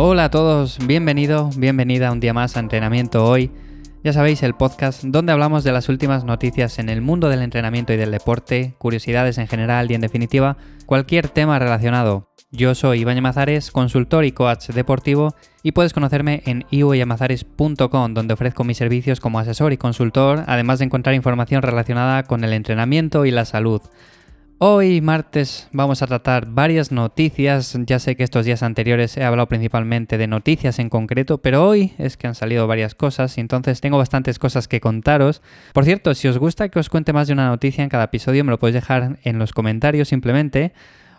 Hola a todos, bienvenido, bienvenida un día más a Entrenamiento Hoy. Ya sabéis, el podcast donde hablamos de las últimas noticias en el mundo del entrenamiento y del deporte, curiosidades en general y en definitiva, cualquier tema relacionado. Yo soy Iván Yamazares, consultor y coach deportivo y puedes conocerme en ivoyamazares.com donde ofrezco mis servicios como asesor y consultor, además de encontrar información relacionada con el entrenamiento y la salud. Hoy martes vamos a tratar varias noticias, ya sé que estos días anteriores he hablado principalmente de noticias en concreto, pero hoy es que han salido varias cosas y entonces tengo bastantes cosas que contaros. Por cierto, si os gusta que os cuente más de una noticia en cada episodio me lo podéis dejar en los comentarios simplemente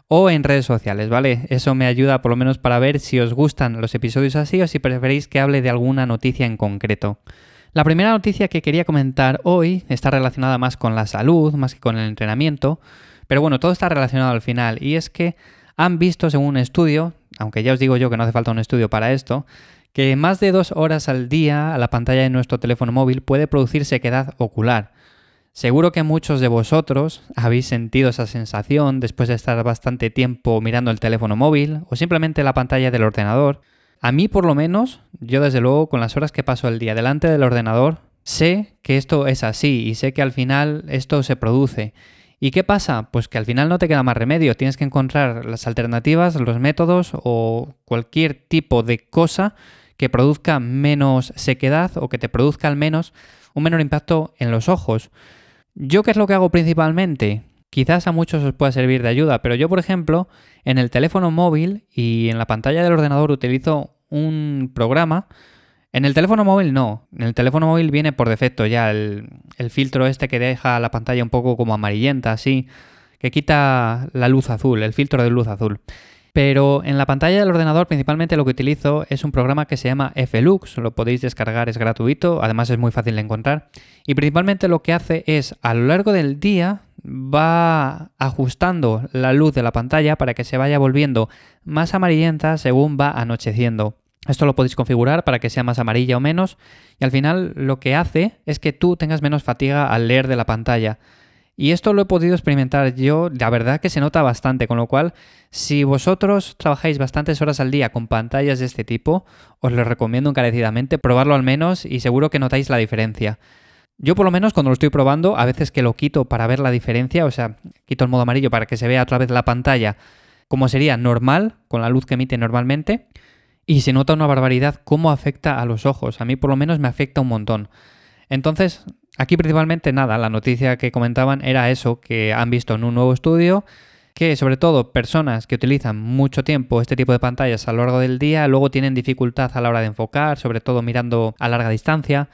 o en redes sociales, ¿vale? Eso me ayuda por lo menos para ver si os gustan los episodios así o si preferéis que hable de alguna noticia en concreto. La primera noticia que quería comentar hoy está relacionada más con la salud, más que con el entrenamiento. Pero bueno, todo está relacionado al final y es que han visto según un estudio, aunque ya os digo yo que no hace falta un estudio para esto, que más de dos horas al día a la pantalla de nuestro teléfono móvil puede producir sequedad ocular. Seguro que muchos de vosotros habéis sentido esa sensación después de estar bastante tiempo mirando el teléfono móvil o simplemente la pantalla del ordenador. A mí por lo menos, yo desde luego con las horas que paso el día delante del ordenador, sé que esto es así y sé que al final esto se produce. ¿Y qué pasa? Pues que al final no te queda más remedio, tienes que encontrar las alternativas, los métodos o cualquier tipo de cosa que produzca menos sequedad o que te produzca al menos un menor impacto en los ojos. ¿Yo qué es lo que hago principalmente? Quizás a muchos os pueda servir de ayuda, pero yo, por ejemplo, en el teléfono móvil y en la pantalla del ordenador utilizo un programa en el teléfono móvil no. En el teléfono móvil viene por defecto ya el, filtro este que deja la pantalla un poco como amarillenta, así, que quita la luz azul, el filtro de luz azul. Pero en la pantalla del ordenador principalmente lo que utilizo es un programa que se llama Flux, lo podéis descargar, es gratuito, además es muy fácil de encontrar. Y principalmente lo que hace es a lo largo del día va ajustando la luz de la pantalla para que se vaya volviendo más amarillenta según va anocheciendo. Esto lo podéis configurar para que sea más amarilla o menos y al final lo que hace es que tú tengas menos fatiga al leer de la pantalla. Y esto lo he podido experimentar yo, la verdad que se nota bastante, con lo cual si vosotros trabajáis bastantes horas al día con pantallas de este tipo, os lo recomiendo encarecidamente probarlo al menos y seguro que notáis la diferencia. Yo por lo menos cuando lo estoy probando, a veces que lo quito para ver la diferencia, o sea, quito el modo amarillo para que se vea otra vez la pantalla como sería normal, con la luz que emite normalmente, y se nota una barbaridad cómo afecta a los ojos. A mí por lo menos me afecta un montón. Entonces, aquí principalmente nada, la noticia que comentaban era eso, que han visto en un nuevo estudio que sobre todo personas que utilizan mucho tiempo este tipo de pantallas a lo largo del día luego tienen dificultad a la hora de enfocar, sobre todo mirando a larga distancia.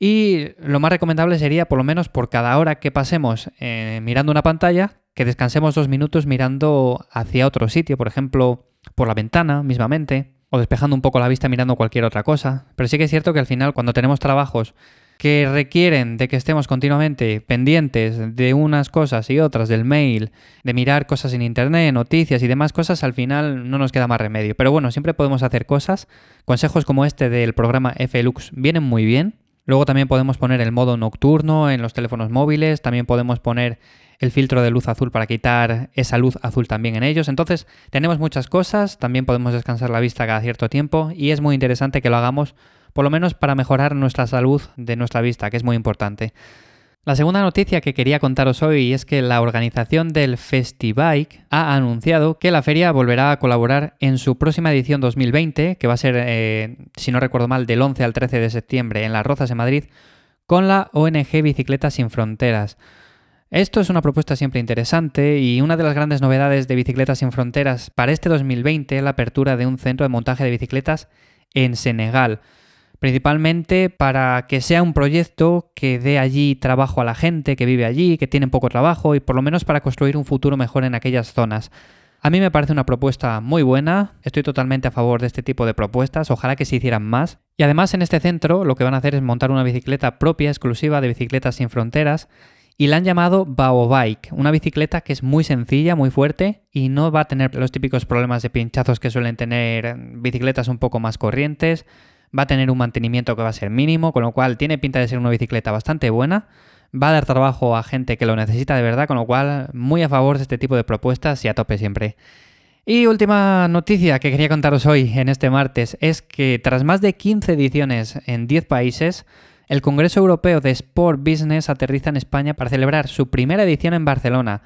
Y lo más recomendable sería, por lo menos por cada hora que pasemos eh, mirando una pantalla, que descansemos dos minutos mirando hacia otro sitio, por ejemplo, por la ventana mismamente, o despejando un poco la vista mirando cualquier otra cosa. Pero sí que es cierto que al final cuando tenemos trabajos que requieren de que estemos continuamente pendientes de unas cosas y otras del mail, de mirar cosas en internet, noticias y demás cosas, al final no nos queda más remedio. Pero bueno, siempre podemos hacer cosas. Consejos como este del programa FLux vienen muy bien. Luego también podemos poner el modo nocturno en los teléfonos móviles, también podemos poner el filtro de luz azul para quitar esa luz azul también en ellos. Entonces tenemos muchas cosas, también podemos descansar la vista cada cierto tiempo y es muy interesante que lo hagamos por lo menos para mejorar nuestra salud de nuestra vista, que es muy importante. La segunda noticia que quería contaros hoy es que la organización del Festibike ha anunciado que la feria volverá a colaborar en su próxima edición 2020, que va a ser, eh, si no recuerdo mal, del 11 al 13 de septiembre en Las Rozas, en Madrid, con la ONG Bicicletas Sin Fronteras. Esto es una propuesta siempre interesante y una de las grandes novedades de Bicicletas sin Fronteras para este 2020 es la apertura de un centro de montaje de bicicletas en Senegal, principalmente para que sea un proyecto que dé allí trabajo a la gente que vive allí, que tiene poco trabajo y por lo menos para construir un futuro mejor en aquellas zonas. A mí me parece una propuesta muy buena, estoy totalmente a favor de este tipo de propuestas, ojalá que se hicieran más. Y además en este centro lo que van a hacer es montar una bicicleta propia, exclusiva de Bicicletas sin Fronteras, y la han llamado Baobike, una bicicleta que es muy sencilla, muy fuerte y no va a tener los típicos problemas de pinchazos que suelen tener bicicletas un poco más corrientes, va a tener un mantenimiento que va a ser mínimo, con lo cual tiene pinta de ser una bicicleta bastante buena, va a dar trabajo a gente que lo necesita de verdad, con lo cual muy a favor de este tipo de propuestas y a tope siempre. Y última noticia que quería contaros hoy, en este martes, es que tras más de 15 ediciones en 10 países, el Congreso Europeo de Sport Business aterriza en España para celebrar su primera edición en Barcelona.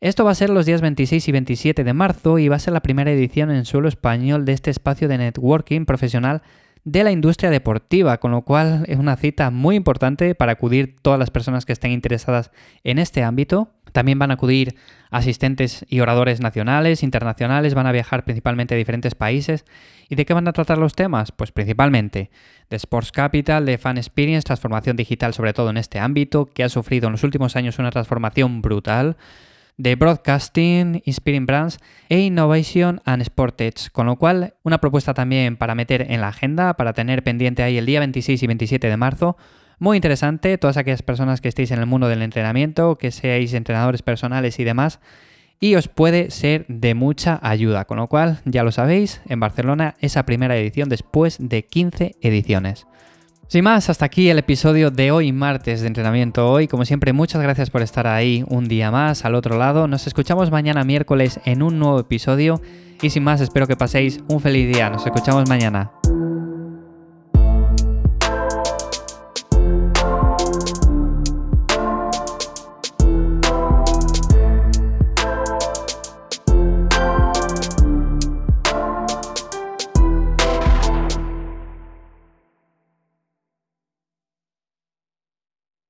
Esto va a ser los días 26 y 27 de marzo y va a ser la primera edición en suelo español de este espacio de networking profesional de la industria deportiva, con lo cual es una cita muy importante para acudir todas las personas que estén interesadas en este ámbito. También van a acudir asistentes y oradores nacionales, internacionales, van a viajar principalmente a diferentes países. ¿Y de qué van a tratar los temas? Pues principalmente de Sports Capital, de Fan Experience, transformación digital sobre todo en este ámbito, que ha sufrido en los últimos años una transformación brutal de Broadcasting, Inspiring Brands e Innovation and Sportage, con lo cual una propuesta también para meter en la agenda, para tener pendiente ahí el día 26 y 27 de marzo. Muy interesante, todas aquellas personas que estéis en el mundo del entrenamiento, que seáis entrenadores personales y demás, y os puede ser de mucha ayuda, con lo cual ya lo sabéis, en Barcelona esa primera edición después de 15 ediciones. Sin más, hasta aquí el episodio de hoy martes de entrenamiento hoy. Como siempre, muchas gracias por estar ahí un día más al otro lado. Nos escuchamos mañana miércoles en un nuevo episodio. Y sin más, espero que paséis un feliz día. Nos escuchamos mañana.